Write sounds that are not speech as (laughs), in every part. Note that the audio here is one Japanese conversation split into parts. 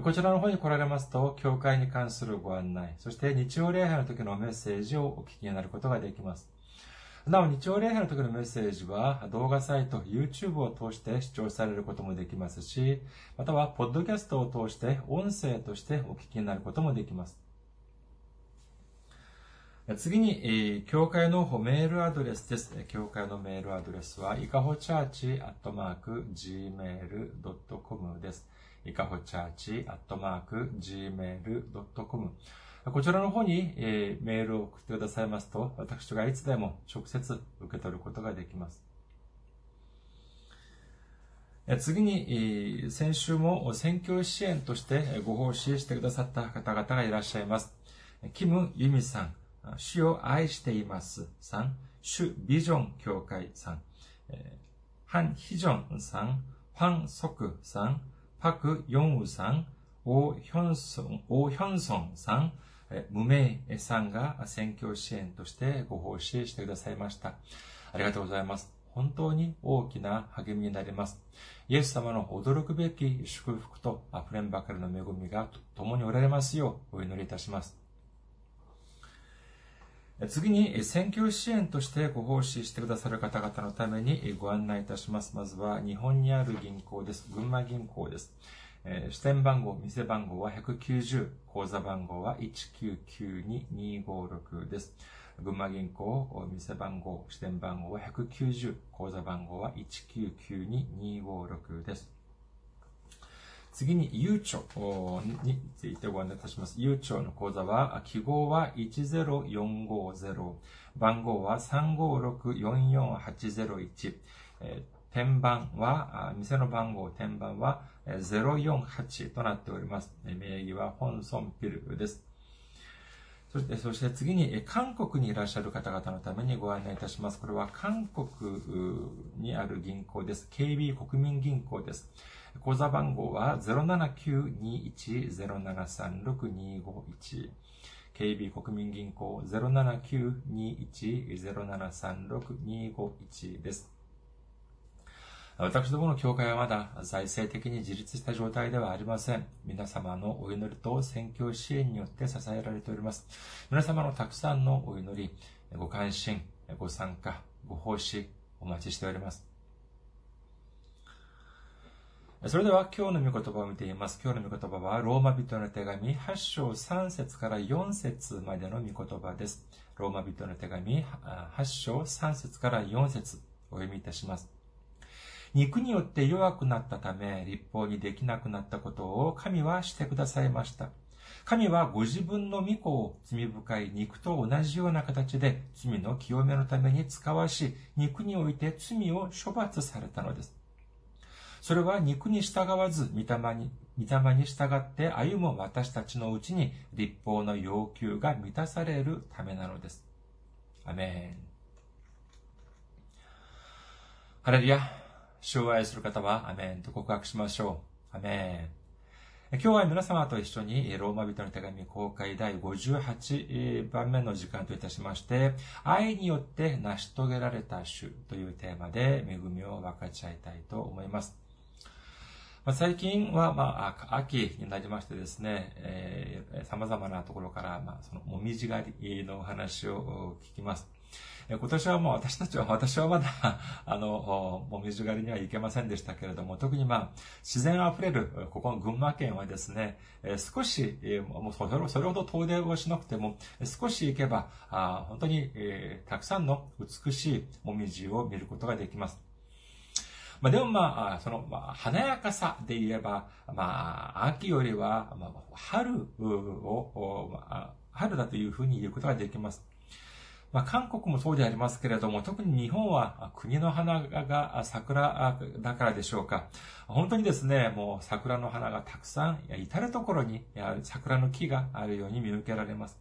こちらの方に来られますと、教会に関するご案内、そして日曜礼拝の時のメッセージをお聞きになることができます。なお、日曜礼拝の時のメッセージは、動画サイト、YouTube を通して視聴されることもできますし、または、ポッドキャストを通して、音声としてお聞きになることもできます。次に、えー、教会のメールアドレスです。教会のメールアドレスは、いかほチャーチアットマーク gmail.com です。いかほチャーチアットマーク gmail.com こちらの方に、えー、メールを送ってくださいますと、私がいつでも直接受け取ることができます。次に、先週も選挙支援としてご奉仕してくださった方々がいらっしゃいます。キム・ユミさん、主を愛していますさん、主ビジョン協会さん、ハン・ヒジョンさん、ファン・ソクさん、パク・ヨンウさん、オ・ヒョンソン、オ・ヒョンソンさん、無名さんが選挙支援としてご奉仕してくださいました。ありがとうございます。本当に大きな励みになります。イエス様の驚くべき祝福と溢れんばかりの恵みが共におられますようお祈りいたします。次に、選挙支援としてご奉仕してくださる方々のためにご案内いたします。まずは、日本にある銀行です。群馬銀行です。支店番号、店番号は190、口座番号は1992256です。群馬銀行、店番号、支店番号は190、口座番号は1992256です。次に、ゆうちょについてご案内いたします。ゆうちょの口座は、記号は10450、番号は356-44801、天番は、店の番号、天番は048となっております。名義はホンソンピルです。そして、そして次に、韓国にいらっしゃる方々のためにご案内いたします。これは韓国にある銀行です。KB 国民銀行です。口座番号は079-21-0736-251。KB 国民銀行079-21-0736-251です。私どもの教会はまだ財政的に自立した状態ではありません。皆様のお祈りと宣教支援によって支えられております。皆様のたくさんのお祈り、ご関心、ご参加、ご奉仕、お待ちしております。それでは今日の御言葉を見ています。今日の御言葉はローマ人の手紙8章3節から4節までの御言葉です。ローマ人の手紙8章3節から4節お読みいたします。肉によって弱くなったため、立法にできなくなったことを神はしてくださいました。神はご自分の御子を罪深い肉と同じような形で罪の清めのために使わし、肉において罪を処罰されたのです。それは肉に従わず、御霊に、御霊に従って歩む私たちのうちに立法の要求が満たされるためなのです。アメン。ハレルヤ。主を愛する方は、アメンと告白しましょう。アメン。今日は皆様と一緒に、ローマ人の手紙公開第58番目の時間といたしまして、愛によって成し遂げられた主というテーマで恵みを分かち合いたいと思います。まあ、最近は、まあ、秋になりましてですね、えー、様々なところから、まあ、その、もみじ狩りのお話を聞きます。今年はもう私たちは、(laughs) 私はまだ、あの、もみじ狩りには行けませんでしたけれども、特にまあ、自然あふれる、ここの群馬県はですね、少し、もうそれほど遠出をしなくても、少し行けば、本当に、たくさんの美しいもみじを見ることができます。まあ、でもまあ、その、まあ、華やかさで言えば、まあ、秋よりは、まあ、春を、まあ、春だというふうに言うことができます。まあ、韓国もそうでありますけれども、特に日本は国の花が桜だからでしょうか。本当にですね、もう桜の花がたくさん、至るところに桜の木があるように見受けられます。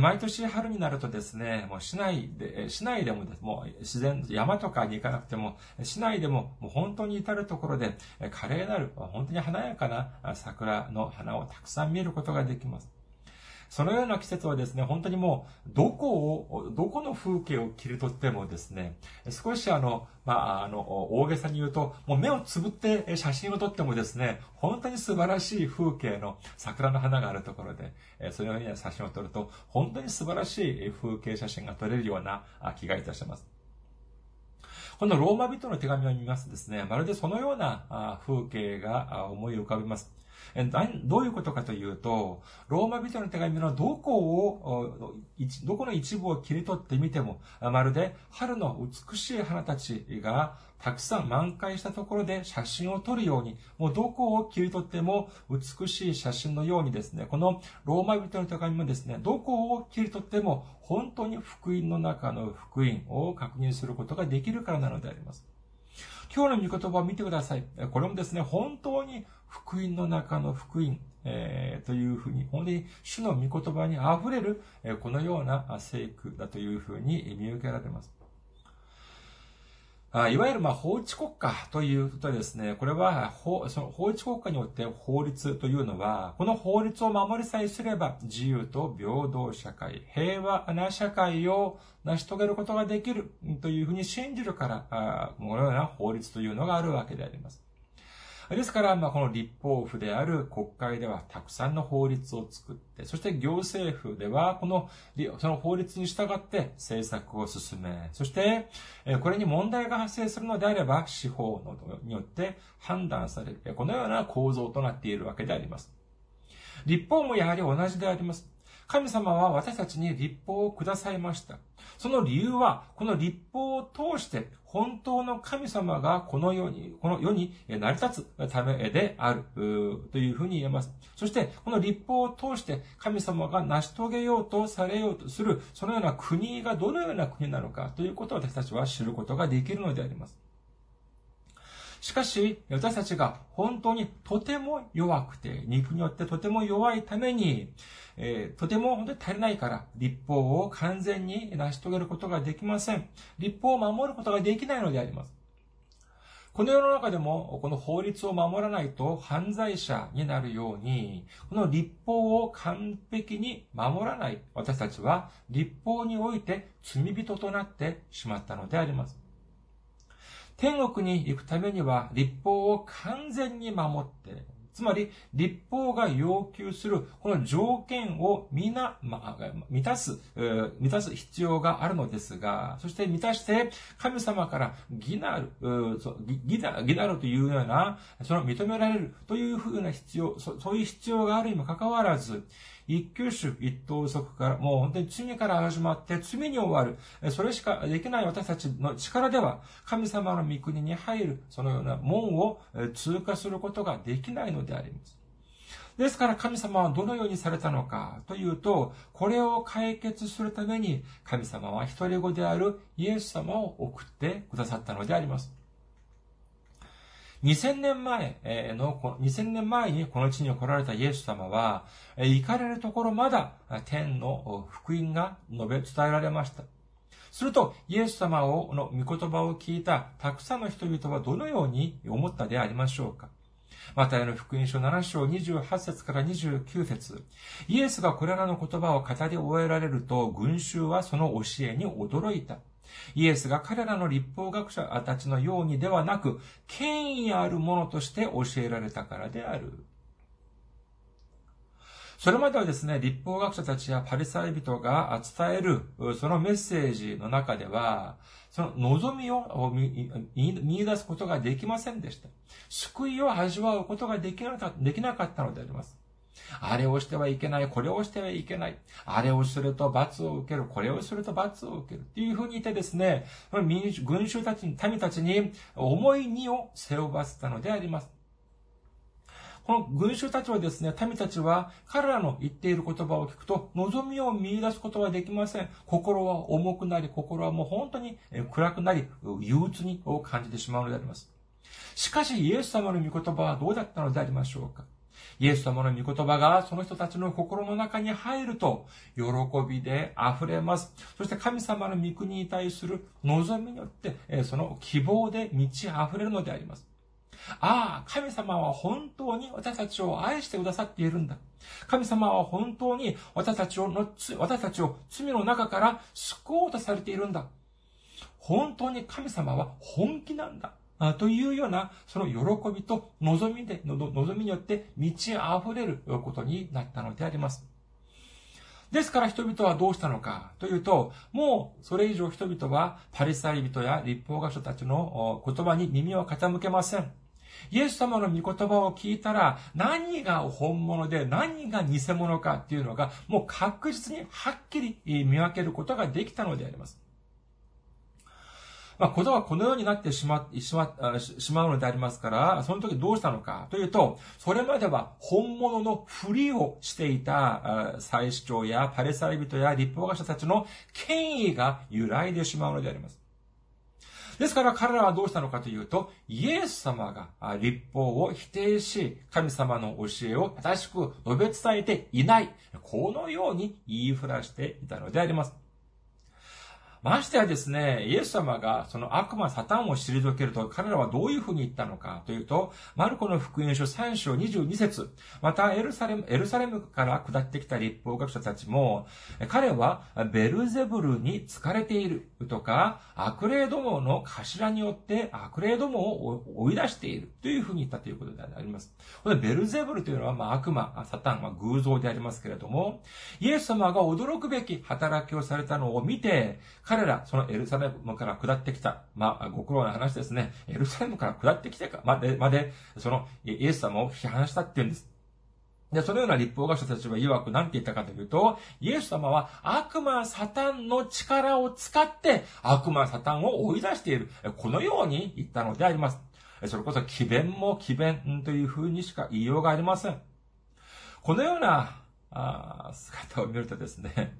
毎年春になるとですね、もう市内で、市内でももう自然、山とかに行かなくても、市内でももう本当に至るところで、華麗なる、本当に華やかな桜の花をたくさん見ることができます。そのような季節はですね、本当にもう、どこを、どこの風景を切り取ってもですね、少しあの、まあ、あの、大げさに言うと、もう目をつぶって写真を撮ってもですね、本当に素晴らしい風景の桜の花があるところで、そのような写真を撮ると、本当に素晴らしい風景写真が撮れるような気がいたします。このローマ人の手紙を見ますとですね、まるでそのような風景が思い浮かびます。どういうことかというと、ローマ人の手紙のどこを、どこの一部を切り取ってみても、まるで春の美しい花たちがたくさん満開したところで写真を撮るように、もうどこを切り取っても美しい写真のようにですね、このローマ人の手紙もですね、どこを切り取っても本当に福音の中の福音を確認することができるからなのであります。今日の御言葉を見てください。これもですね、本当に福音の中の福音、えー、というふうに、本当に主の御言葉に溢れる、えこのような聖句だというふうに見受けられます。いわゆる、まあ、法治国家ということですね、これは、法、その法治国家によって法律というのは、この法律を守りさえすれば、自由と平等社会、平和な社会を成し遂げることができるというふうに信じるから、このような法律というのがあるわけであります。ですから、まあ、この立法府である国会ではたくさんの法律を作って、そして行政府では、この、その法律に従って政策を進め、そして、これに問題が発生するのであれば、司法によって判断される。このような構造となっているわけであります。立法もやはり同じであります。神様は私たちに立法をくださいました。その理由は、この立法を通して本当の神様がこの世に、この世に成り立つためであるというふうに言えます。そして、この立法を通して神様が成し遂げようとされようとする、そのような国がどのような国なのかということを私たちは知ることができるのであります。しかし、私たちが本当にとても弱くて、肉によってとても弱いために、えー、とても本当に足りないから、立法を完全に成し遂げることができません。立法を守ることができないのであります。この世の中でも、この法律を守らないと犯罪者になるように、この立法を完璧に守らない私たちは、立法において罪人となってしまったのであります。天国に行くためには立法を完全に守って、つまり、立法が要求する、この条件をみな、ま、満たす、満たす必要があるのですが、そして満たして、神様から義なる、義な義なるというような、その認められるというふうな必要、そういう必要があるにもかかわらず、一級種一等足から、もう本当に罪から始まって罪に終わる。それしかできない私たちの力では、神様の御国に入る、そのような門を通過することができないのであります。ですから神様はどのようにされたのかというと、これを解決するために神様は一人子であるイエス様を送ってくださったのであります。2000年前の、2000年前にこの地に来られたイエス様は、行かれるところまだ天の福音が述べ伝えられました。すると、イエス様をの御言葉を聞いたたくさんの人々はどのように思ったでありましょうかまた、の福音書7章28節から29節イエスがこれらの言葉を語り終えられると、群衆はその教えに驚いた。イエスが彼らの立法学者たちのようにではなく、権威あるものとして教えられたからである。それまではですね、立法学者たちやパリサイ人が伝える、そのメッセージの中では、その望みを見出すことができませんでした。救いを味わうことができなかったのであります。あれをしてはいけない、これをしてはいけない。あれをすると罰を受ける、これをすると罰を受ける。っていうふうに言ってですね、民主、群衆たちに、民たちに重い荷を背負わせたのであります。この群衆たちはですね、民たちは彼らの言っている言葉を聞くと望みを見出すことはできません。心は重くなり、心はもう本当に暗くなり、憂鬱に感じてしまうのであります。しかし、イエス様の御言葉はどうだったのでありましょうかイエス様の御言葉がその人たちの心の中に入ると、喜びで溢れます。そして神様の御国に対する望みによって、その希望で満ち溢れるのであります。ああ、神様は本当に私たちを愛してくださっているんだ。神様は本当に私たちをの、私たちを罪の中から救おうとされているんだ。本当に神様は本気なんだ。というような、その喜びと望みで、望みによって満ち溢れることになったのであります。ですから人々はどうしたのかというと、もうそれ以上人々はパリサイ人や立法学者たちの言葉に耳を傾けません。イエス様の御言葉を聞いたら、何が本物で何が偽物かっていうのが、もう確実にはっきり見分けることができたのであります。まあ、ことがこのようになってしま、しま、しまうのでありますから、その時どうしたのかというと、それまでは本物のふりをしていた祭司長やパレサイ人や立法学者たちの権威が揺らいでしまうのであります。ですから彼らはどうしたのかというと、イエス様が立法を否定し、神様の教えを正しく述べ伝えていない。このように言いふらしていたのであります。ましてやですね、イエス様がその悪魔サタンを退けると彼らはどういうふうに言ったのかというと、マルコの福音書3章22節またエルサレム、エルサレムから下ってきた立法学者たちも、彼はベルゼブルに疲れているとか、悪霊どもの頭によって悪霊どもを追い出しているというふうに言ったということであります。このベルゼブルというのは、まあ、悪魔、サタン、まあ、偶像でありますけれども、イエス様が驚くべき働きをされたのを見て、彼ら、そのエルサレムから下ってきた、まあ、ご苦労な話ですね。エルサレムから下ってきてか、まで、まで、その、イエス様を批判したっていうんです。で、そのような立法学者たちは曰く何て言ったかというと、イエス様は悪魔サタンの力を使って悪魔サタンを追い出している。このように言ったのであります。それこそ奇弁も奇弁という風にしか言いようがありません。このようなあ姿を見るとですね、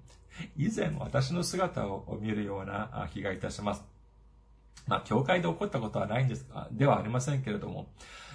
以前私の姿を見るような気がいたします。まあ、教会で起こったことはないんです、ではありませんけれども、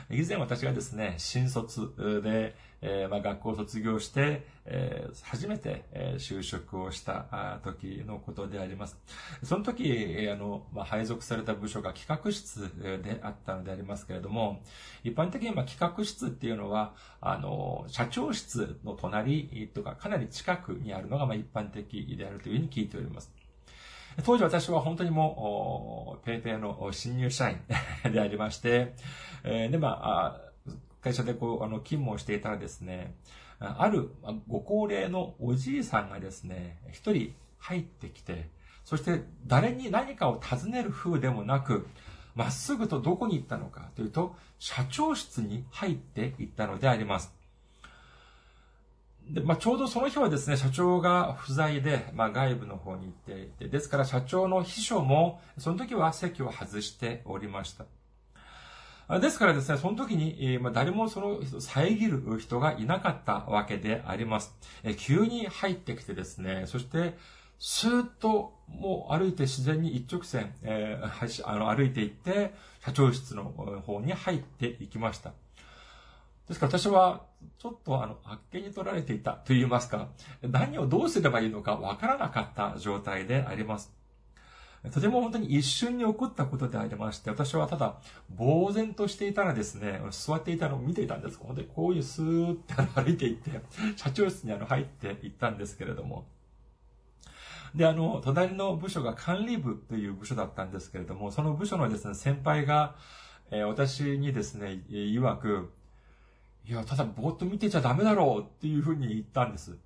以前私がですね、新卒で、えー、まあ、学校を卒業して、えー、初めて、え、就職をした時のことであります。その時、えあの、まあ、配属された部署が企画室であったのでありますけれども、一般的に、まあ、企画室っていうのは、あの、社長室の隣とかかなり近くにあるのが、まあ、一般的であるというふうに聞いております。当時私は本当にもう、ペイペイの新入社員 (laughs) でありまして、えー、で、まあ、会社でこう、あの、勤務をしていたらですね、あるご高齢のおじいさんがですね、一人入ってきて、そして誰に何かを尋ねる風でもなく、まっすぐとどこに行ったのかというと、社長室に入っていったのであります。で、まあ、ちょうどその日はですね、社長が不在で、まあ、外部の方に行っていて、ですから社長の秘書も、その時は席を外しておりました。ですからですね、その時に、ま、誰もその遮る人がいなかったわけであります。急に入ってきてですね、そして、スーッともう歩いて自然に一直線、えー、あの歩いていって、社長室の方に入っていきました。ですから私は、ちょっとあの、あっけに取られていたと言いますか、何をどうすればいいのかわからなかった状態であります。とても本当に一瞬に起こったことでありまして、私はただ、呆然としていたらですね、座っていたのを見ていたんです。本当にこういうスーって歩いていって、社長室にあの入っていったんですけれども、で、あの、隣の部署が管理部という部署だったんですけれども、その部署のですね、先輩が、えー、私にですね、曰く、いや、ただぼーっと見てちゃダメだろうっていうふうに言ったんです。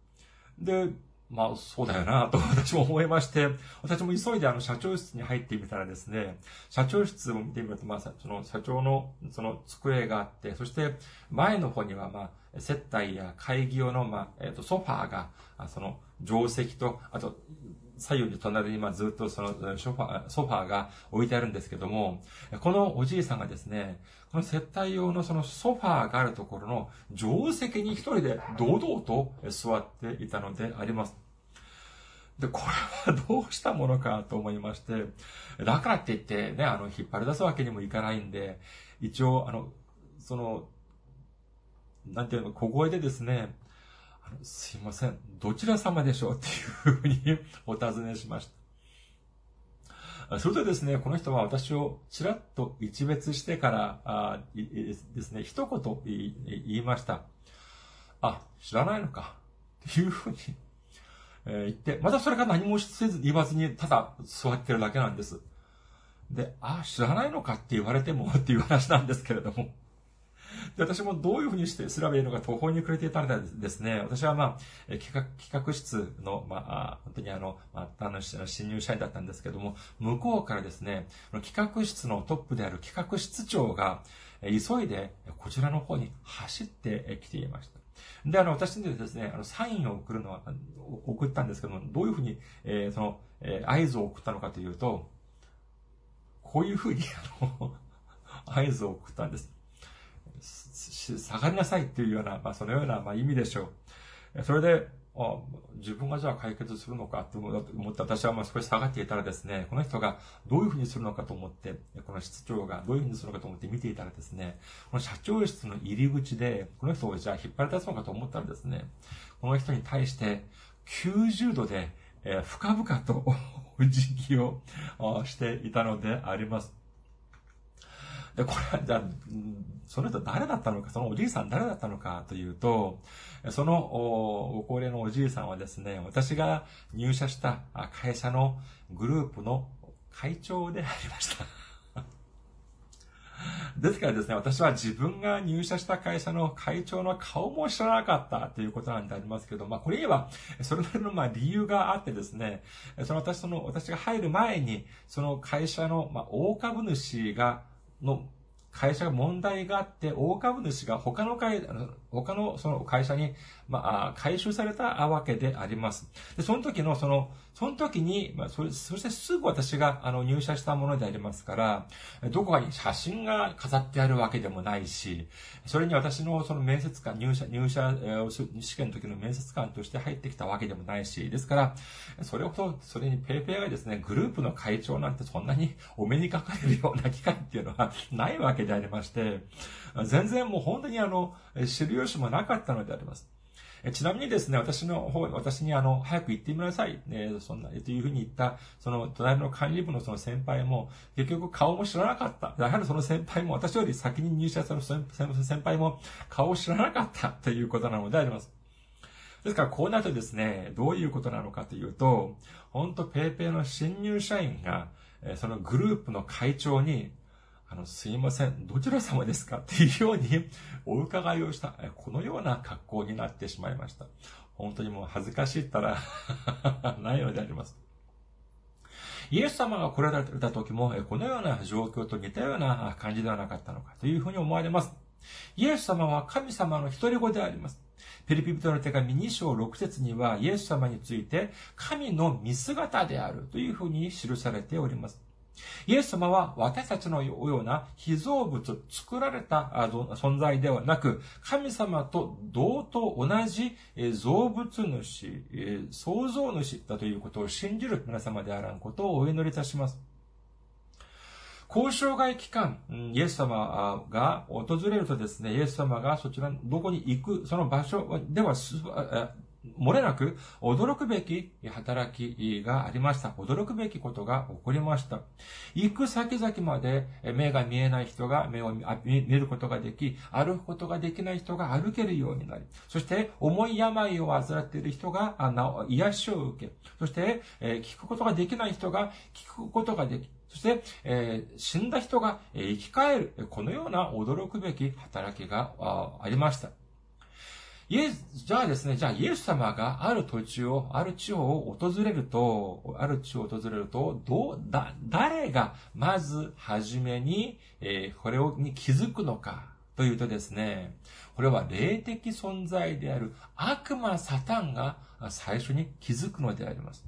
で、まあ、そうだよなと (laughs) 私も思いまして、私も急いであの社長室に入ってみたらですね、社長室を見てみると、まあ、その社長のその机があって、そして前の方にはまあ、接待や会議用のまあ、えっ、ー、と、ソファーが、その定石と、あと、左右に隣にまあずっとそのソファーソファーが置いてあるんですけども、このおじいさんがですね、この接待用のそのソファーがあるところの定石に一人で堂々と座っていたのであります。で、これはどうしたものかと思いまして、だからって言ってね、あの、引っ張り出すわけにもいかないんで、一応、あの、その、なんていうの、小声でですね、すいません、どちら様でしょうっていうふうに (laughs) お尋ねしました。それでですね、この人は私をちらっと一別してから、あですね、一言言いました。あ、知らないのか。というふうに、えー、言って、またそれが何もせず言わずに、ただ座ってるだけなんです。で、あ、知らないのかって言われてもっていう話なんですけれども。で、私もどういうふうにしてすればいいのか途方に暮れていたのでですね、私はまあ、企画、企画室の、まあ、本当にあの、まあ、あの、新入社員だったんですけども、向こうからですね、企画室のトップである企画室長が、急いでこちらの方に走ってきていました。で、あの、私にですね、あの、サインを送るのは、送ったんですけども、どういうふうに、えー、その、えー、合図を送ったのかというと、こういうふうに、あの、(laughs) 合図を送ったんです。下がりなさいっていうような、まあ、そのような、まあ、意味でしょう。それで、あ自分がじゃあ解決するのかと思って私はまあ少し下がっていたらですね、この人がどういうふうにするのかと思って、この室長がどういうふうにするのかと思って見ていたらですね、この社長室の入り口で、この人をじゃあ引っ張り出すのかと思ったらですね、この人に対して90度で、えー、深々とお辞儀をしていたのであります。で、これは、じゃあ、その人誰だったのか、そのおじいさん誰だったのかというと、そのご高齢のおじいさんはですね、私が入社した会社のグループの会長でありました。(laughs) ですからですね、私は自分が入社した会社の会長の顔も知らなかったということなんでありますけど、まあこれにはそれなりのまあ理由があってですね、その私その、私が入る前に、その会社のまあ大株主が、の会社が問題があって、大株主が他の会、他のその会社に、まあ、回収されたわけであります。で、その時の、その、その時に、まあ、それ、そしてすぐ私が、あの、入社したものでありますから、どこかに写真が飾ってあるわけでもないし、それに私のその面接官、入社、入社、試験の時の面接官として入ってきたわけでもないし、ですから、それほど、それにペイペイがですね、グループの会長なんてそんなに (laughs) お目にかかれるような機会っていうのはないわけでありまして、全然もう本当にあの、知る由もなかったのであります。ちなみにですね、私の方、私にあの、早く行ってみなさい、ね、そんな、というふうに言った、その、隣の管理部のその先輩も、結局顔も知らなかった。やはりその先輩も、私より先に入社した先輩も、顔を知らなかったということなのであります。ですから、こうなるとですね、どういうことなのかというと、本当ペイペイの新入社員が、そのグループの会長に、あの、すいません、どちら様ですか？っていうようにお伺いをした、このような格好になってしまいました。本当にもう恥ずかしいったら (laughs) ないのであります。イエス様が来られた時も、このような状況と似たような感じではなかったのかというふうに思われます。イエス様は神様の一人子であります。ペリピ人の手紙2章6節には、イエス様について、神の見姿であるというふうに記されております。イエス様は私たちのような被造物、作られた存在ではなく、神様と同と同じ造物主、創造主だということを信じる皆様であらんことをお祈りいたします。交渉外期間、イエス様が訪れるとですね、イエス様がそちら、どこに行く、その場所では、漏れなく驚くべき働きがありました。驚くべきことが起こりました。行く先々まで目が見えない人が目を見ることができ、歩くことができない人が歩けるようになり、そして重い病を患っている人が癒しを受け、そして聞くことができない人が聞くことができ、そして、えー、死んだ人が生き返る。このような驚くべき働きがありました。イエス、じゃあですね、じゃあイエス様がある土地を、ある地方を訪れると、ある地を訪れると、どう、だ、誰がまず初めに、えー、これを、に気づくのか、というとですね、これは霊的存在である悪魔サタンが最初に気づくのであります。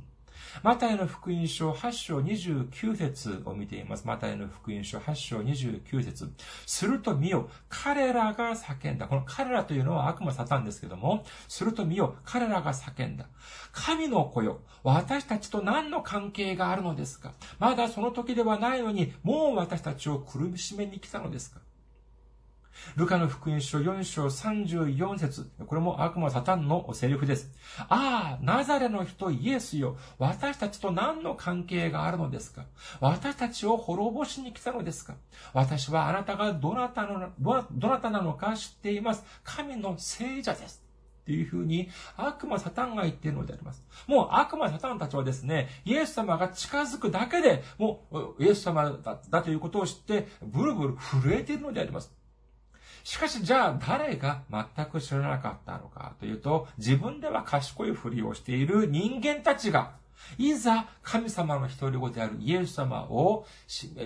マタイの福音書8章29節を見ています。マタイの福音書8章29節すると見よ、彼らが叫んだ。この彼らというのは悪魔サタンですけども、すると見よ、彼らが叫んだ。神の子よ、私たちと何の関係があるのですか？まだその時ではないのに、もう私たちを苦しめに来たのですか？ルカの福音書4章34節これも悪魔サタンのセリフです。ああ、ナザレの人イエスよ。私たちと何の関係があるのですか？私たちを滅ぼしに来たのですか？私はあなたがどなたの、どなたなのか知っています。神の聖者です。っていうふうに悪魔サタンが言っているのであります。もう悪魔サタンたちはですね、イエス様が近づくだけで、もうイエス様だだということを知って、ブルブル震えているのであります。しかし、じゃあ誰が全く知らなかったのかというと、自分では賢いふりをしている人間たちが、いざ神様の一人子であるイエス様を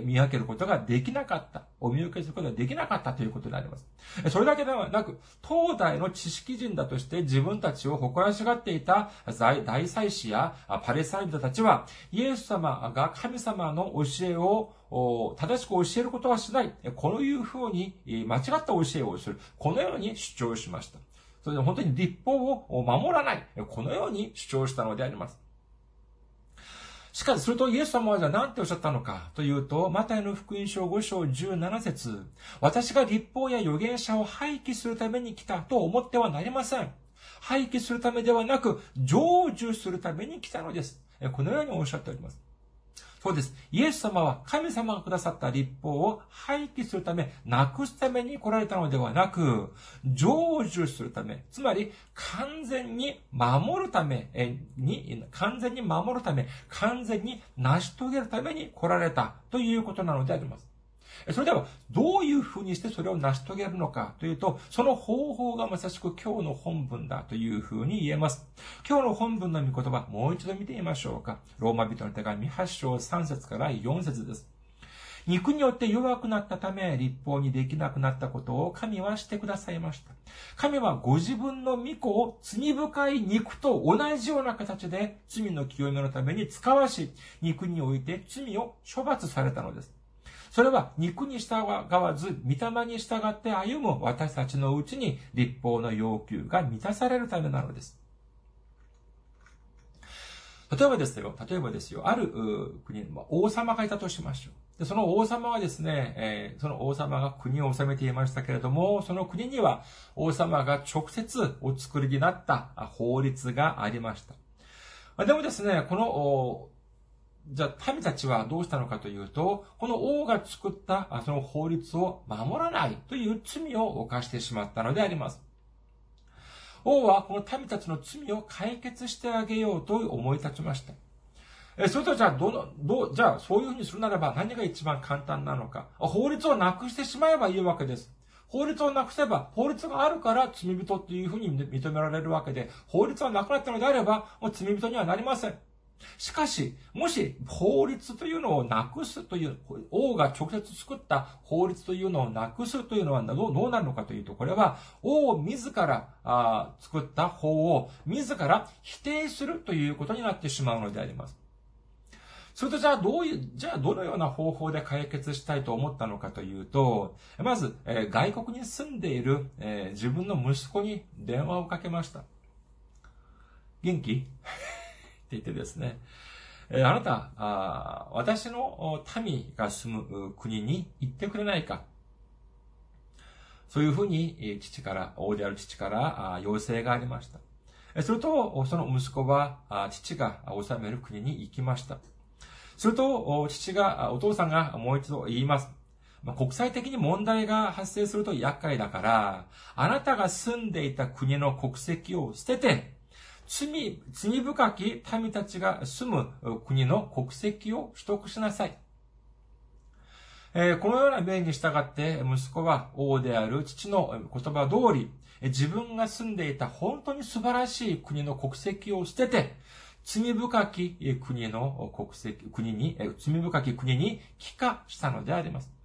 見分けることができなかった。お見受けすることができなかったということになります。それだけではなく、東大の知識人だとして自分たちを誇らしがっていた大祭司やパレスタインたちは、イエス様が神様の教えを正しく教えることはしない。こういうふうに間違った教えをする。このように主張しました。それで本当に立法を守らない。このように主張したのであります。しかし、するとイエス様はじゃあ何ておっしゃったのかというと、マタイの福音書5章17節私が立法や預言者を廃棄するために来たと思ってはなりません。廃棄するためではなく、成就するために来たのです。このようにおっしゃっております。そうです。イエス様は神様がくださった立法を廃棄するため、なくすために来られたのではなく、成就するため、つまり完全に守るために、完全に守るため、完全に成し遂げるために来られたということなのであります。それでは、どういうふうにしてそれを成し遂げるのかというと、その方法がまさしく今日の本文だというふうに言えます。今日の本文の御言葉、もう一度見てみましょうか。ローマ人の手紙8章3節から4節です。肉によって弱くなったため、立法にできなくなったことを神はしてくださいました。神はご自分の御子を罪深い肉と同じような形で罪の清めのために使わし、肉において罪を処罰されたのです。それは肉に従わず、御霊に従って歩む私たちのうちに立法の要求が満たされるためなのです。例えばですよ、例えばですよ、ある国、王様がいたとしましょう。でその王様はですね、えー、その王様が国を治めていましたけれども、その国には王様が直接お作りになった法律がありました。でもですね、このじゃあ、民たちはどうしたのかというと、この王が作ったその法律を守らないという罪を犯してしまったのであります。王はこの民たちの罪を解決してあげようと思い立ちました。え、それとじゃあ、どの、どう、じゃあ、そういうふうにするならば何が一番簡単なのか。法律をなくしてしまえばいいわけです。法律をなくせば、法律があるから罪人っていうふうに認められるわけで、法律がなくなったのであれば、もう罪人にはなりません。しかし、もし法律というのをなくすという、王が直接作った法律というのをなくすというのはどうなるのかというと、これは王自らあ作った法を自ら否定するということになってしまうのであります。それとじゃあどういう、じゃあどのような方法で解決したいと思ったのかというと、まず、えー、外国に住んでいる、えー、自分の息子に電話をかけました。元気？ってですね、えあなたあ、私の民が住む国に行ってくれないか。そういうふうに、父から、王である父から要請がありました。すると、その息子は、父が治める国に行きました。すると、父が、お父さんがもう一度言います。国際的に問題が発生すると厄介だから、あなたが住んでいた国の国籍を捨てて、罪、罪深き民たちが住む国の国籍を取得しなさい。え、このような命に従って息子は王である父の言葉通り、自分が住んでいた本当に素晴らしい国の国籍を捨てて、罪深き国の国籍、国に、罪深き国に帰化したのであります。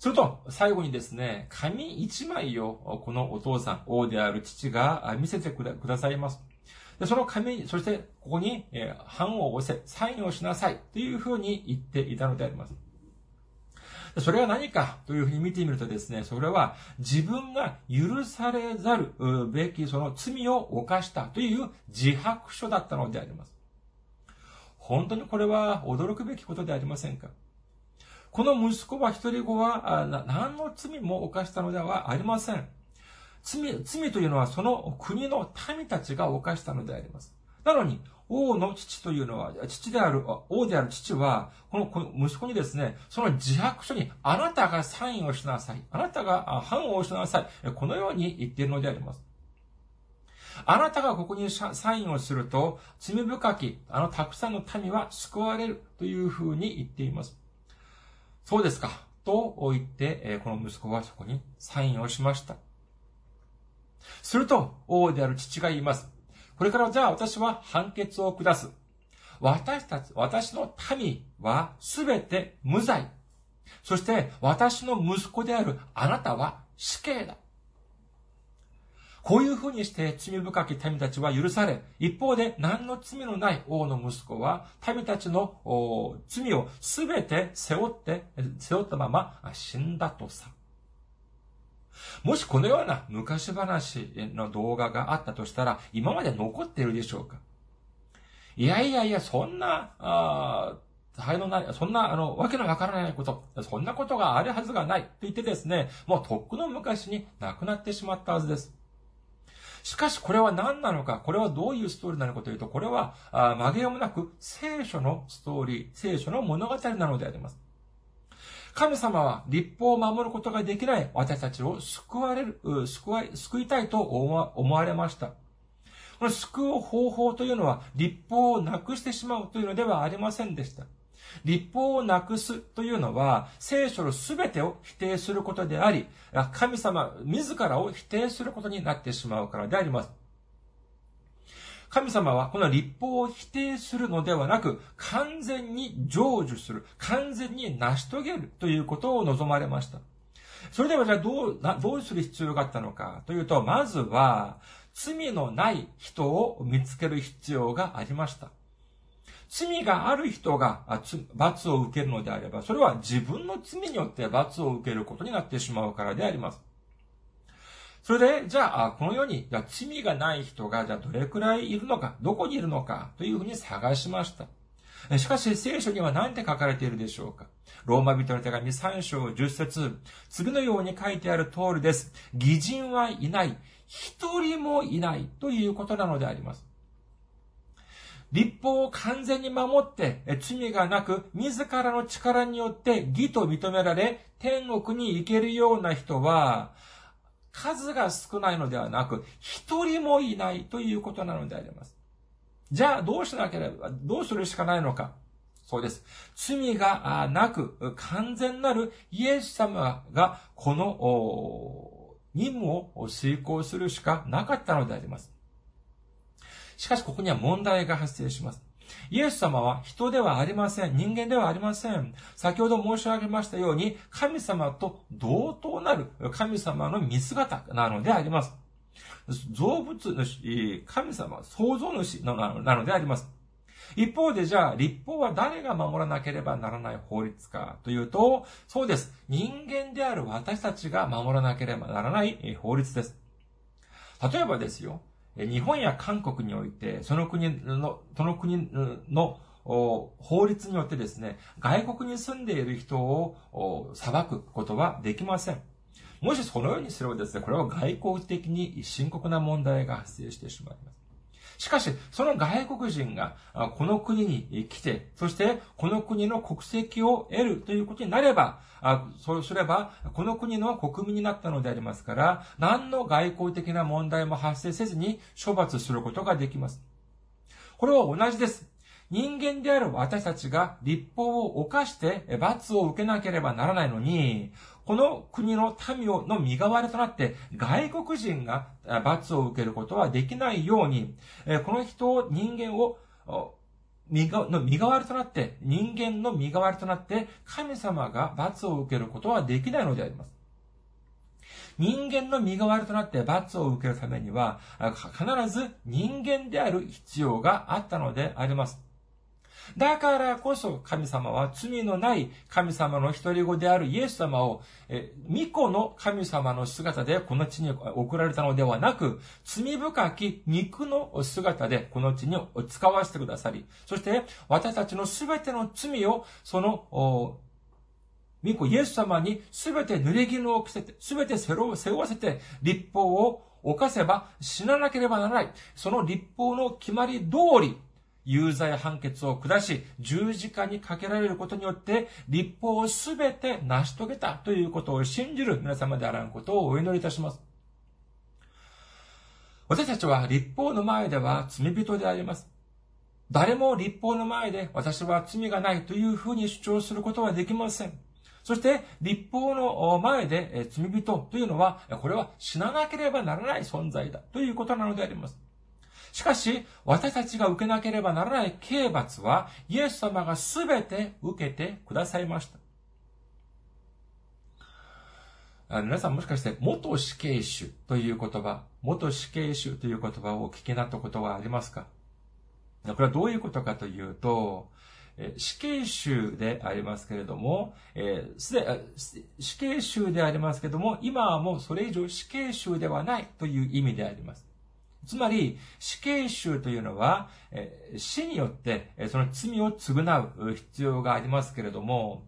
すると、最後にですね、紙一枚をこのお父さん、王である父が見せてくださいます。でその紙、そしてここに、え版を押せ、サインをしなさいというふうに言っていたのであります。それは何かというふうに見てみるとですね、それは自分が許されざるべきその罪を犯したという自白書だったのであります。本当にこれは驚くべきことでありませんか？この息子は一人子は何の罪も犯したのではありません。罪、罪というのはその国の民たちが犯したのであります。なのに、王の父というのは、父である、王である父は、この息子にですね、その自白書にあなたがサインをしなさい。あなたが判をしなさい。このように言っているのであります。あなたがここにサインをすると、罪深き、あのたくさんの民は救われるというふうに言っています。そうですか。と言って、えこの息子はそこにサインをしました。すると、王である父が言います。これからじゃあ私は判決を下す。私たち、私の民はすべて無罪。そして私の息子であるあなたは死刑だ。こういうふうにして罪深き民たちは許され、一方で何の罪のない王の息子は民たちの罪をすべて背負って、背負ったまま死んだとさ。もしこのような昔話の動画があったとしたら、今まで残っているでしょうか？いやいやいや、そんな、あ才能ない、そんな、あの、わけのわからないこと、そんなことがあるはずがないと言ってですね、もうとっくの昔に亡くなってしまったはずです。しかしこれは何なのか、これはどういうストーリーなのかというと、これは、あ曲げようもなく聖書のストーリー、聖書の物語なのであります。神様は立法を守ることができない私たちを救われる、救い、救いたいと思われました。この救う方法というのは立法をなくしてしまうというのではありませんでした。立法をなくすというのは、聖書の全てを否定することであり、神様自らを否定することになってしまうからであります。神様はこの立法を否定するのではなく、完全に成就する、完全に成し遂げるということを望まれました。それではじゃあどう、どうする必要があったのかというと、まずは、罪のない人を見つける必要がありました。罪がある人が罰を受けるのであれば、それは自分の罪によって罰を受けることになってしまうからであります。それで、じゃあ、このように、じゃ罪がない人が、じゃあどれくらいいるのか、どこにいるのか、というふうに探しました。しかし、聖書には何て書かれているでしょうかローマ人の手紙3章10節次のように書いてある通りです。偽人はいない。一人もいない。ということなのであります。立法を完全に守って、罪がなく、自らの力によって義と認められ、天国に行けるような人は、数が少ないのではなく、一人もいないということなのであります。じゃあ、どうしなければ、どうするしかないのか。そうです。罪がなく、完全なるイエス様が、この任務を遂行するしかなかったのであります。しかし、ここには問題が発生します。イエス様は人ではありません。人間ではありません。先ほど申し上げましたように、神様と同等なる神様の見姿なのであります。造物主、神様、創造主なのであります。一方でじゃあ、立法は誰が守らなければならない法律かというと、そうです。人間である私たちが守らなければならない法律です。例えばですよ、日本や韓国において、その国の、その国の法律によってですね、外国に住んでいる人を裁くことはできません。もしそのようにすればですね、これは外交的に深刻な問題が発生してしまいます。しかし、その外国人がこの国に来て、そしてこの国の国籍を得るということになれば、そうすれば、この国の国民になったのでありますから、何の外交的な問題も発生せずに処罰することができます。これは同じです。人間である私たちが立法を犯して罰を受けなければならないのに、この国の民をの身代わりとなって外国人が罰を受けることはできないように、この人を、人間を、の身代わりとなって、人間の身代わりとなって、神様が罰を受けることはできないのであります。人間の身代わりとなって罰を受けるためには、必ず人間である必要があったのであります。だからこそ神様は罪のない神様の一人子であるイエス様を、え、巫女の神様の姿でこの地に送られたのではなく、罪深き肉の姿でこの地に使わせてくださり、そして私たちのすべての罪をその、御子イエス様にすべて濡れ衣を着せて、すべて背負わせて、立法を犯せば死ななければならない。その立法の決まり通り、有罪判決を下し、十字架にかけられることによって、立法をすべて成し遂げたということを信じる皆様であらんことをお祈りいたします。私たちは立法の前では罪人であります。誰も立法の前で私は罪がないというふうに主張することはできません。そして、立法の前で罪人というのは、これは死ななければならない存在だということなのであります。しかし、私たちが受けなければならない刑罰は、イエス様がすべて受けてくださいました。皆さんもしかして、元死刑囚という言葉、元死刑囚という言葉をお聞きになったことはありますか？これはどういうことかというと、死刑囚でありますけれども、すで、死刑囚でありますけれども、今はもうそれ以上死刑囚ではないという意味であります。つまり、死刑囚というのは、死によってその罪を償う必要がありますけれども、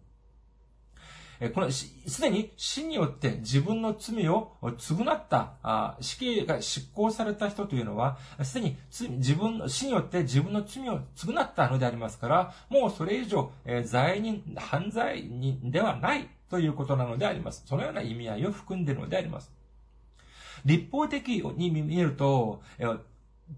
この、すでに死によって自分の罪を償った、死刑が執行された人というのは、すでに自分の、死によって自分の罪を償ったのでありますから、もうそれ以上、え罪人、犯罪人ではないということなのであります。そのような意味合いを含んでいるのであります。立法的に見えると、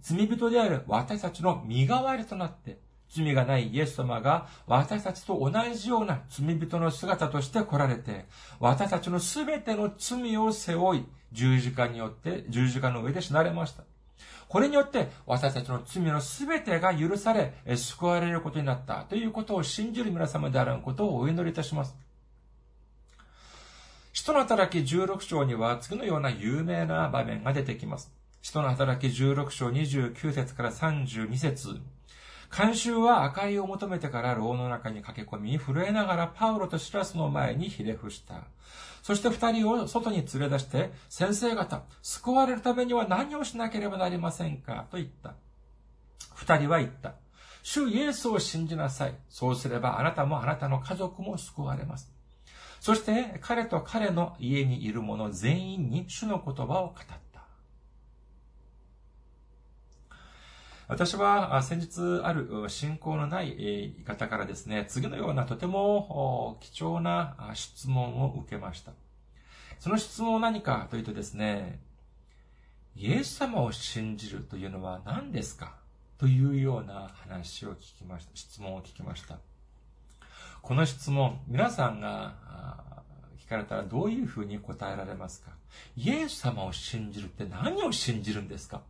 罪人である私たちの身代わりとなって、罪がないイエス様が私たちと同じような罪人の姿として来られて、私たちのすべての罪を背負い、十字架によって、十字架の上で死なれました。これによって私たちの罪のすべてが許され、救われることになったということを信じる皆様であることをお祈りいたします。使徒の働き16章には次のような有名な場面が出てきます。使徒の働き16章29節から32節監修は赤いを求めてから牢の中に駆け込み、震えながらパウロとシラスの前にひれ伏した。そして二人を外に連れ出して、先生方、救われるためには何をしなければなりませんか？と言った。二人は言った。主イエスを信じなさい。そうすればあなたもあなたの家族も救われます。そして彼と彼の家にいる者全員に主の言葉を語った。私は先日ある信仰のない方からですね、次のようなとても貴重な質問を受けました。その質問は何かというとですね、イエス様を信じるというのは何ですか？というような話を聞きました。質問を聞きました。この質問、皆さんが聞かれたらどういうふうに答えられますか？イエス様を信じるって何を信じるんですか？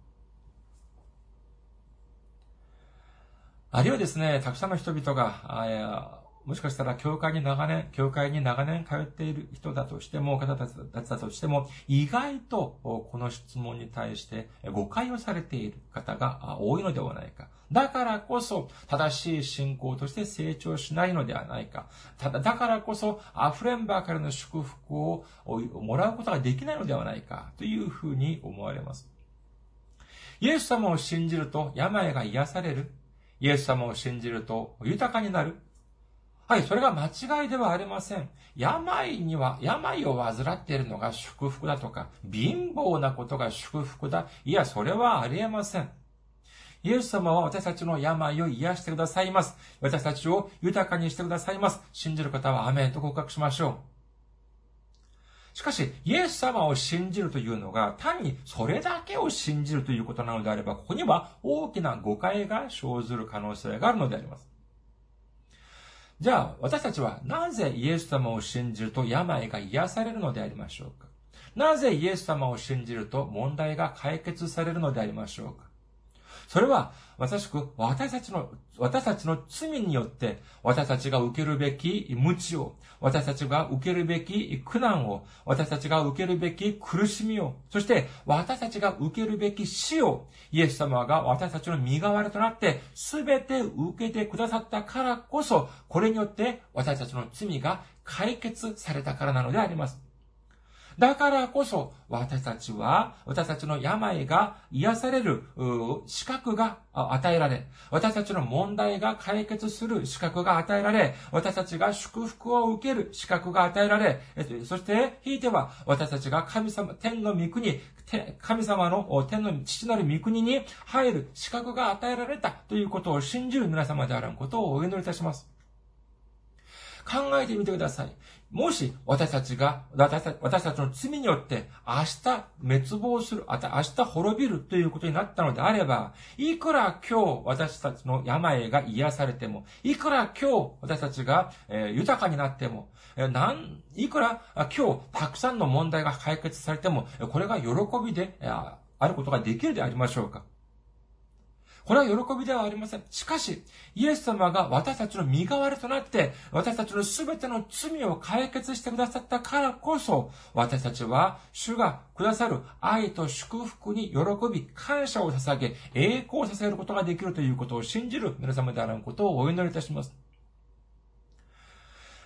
あるいはですね、たくさんの人々が、もしかしたら教会に長年、教会に長年通っている人だとしても、方たちだとしても、意外とこの質問に対して誤解をされている方が多いのではないか。だからこそ、正しい信仰として成長しないのではないか。ただ、だからこそ、溢れんばかりの祝福をもらうことができないのではないか、というふうに思われます。イエス様を信じると病が癒される。イエス様を信じると豊かになる。はい、それが間違いではありません。病には、病を患っているのが祝福だとか、貧乏なことが祝福だ。いや、それはありえません。イエス様は私たちの病を癒してくださいます。私たちを豊かにしてくださいます。信じる方はアメンと告白しましょう。しかし、イエス様を信じるというのが、単にそれだけを信じるということなのであれば、ここには大きな誤解が生ずる可能性があるのであります。じゃあ、私たちはなぜイエス様を信じると病が癒されるのでありましょうか？なぜイエス様を信じると問題が解決されるのでありましょうか？それは、まさしく私たちの、私たちの罪によって、私たちが受けるべき無知を、私たちが受けるべき苦難を、私たちが受けるべき苦しみを、そして私たちが受けるべき死を、イエス様が私たちの身代わりとなって、すべて受けてくださったからこそ、これによって私たちの罪が解決されたからなのであります。だからこそ、私たちは、私たちの病が癒される資格が与えられ、私たちの問題が解決する資格が与えられ、私たちが祝福を受ける資格が与えられ、そして、ひいては、私たちが神様、天の御国、神様の天の父なる御国に入る資格が与えられたということを信じる皆様であることをお祈りいたします。考えてみてください。もし私たちが、私たちの罪によって明日滅亡する、明日滅びるということになったのであれば、いくら今日私たちの病が癒されても、いくら今日私たちが、え豊かになっても、えなん、いくら今日たくさんの問題が解決されても、これが喜びでえあることができるでありましょうか。これは喜びではありません。しかし、イエス様が私たちの身代わりとなって、私たちの全ての罪を解決してくださったからこそ、私たちは主がくださる愛と祝福に喜び、感謝を捧げ、栄光をさせることができるということを信じる皆様であることをお祈りいたします。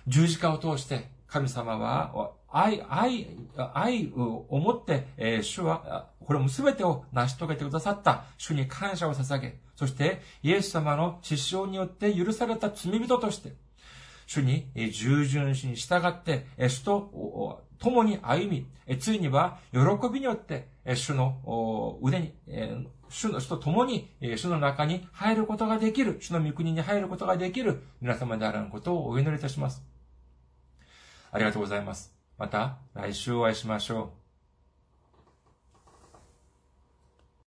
十字架を通して、神様は、愛、愛、愛を思って、えー、主は、これも全てを成し遂げてくださった主に感謝を捧げ、そしてイエス様の血潮によって許された罪人として、主に従順しに従って、主と共に歩み、ついには喜びによって、主の腕に、主の主と共に、主の中に入ることができる、主の御国に入ることができる皆様であることをお祈りいたします。ありがとうございます。また来週お会いしましょう。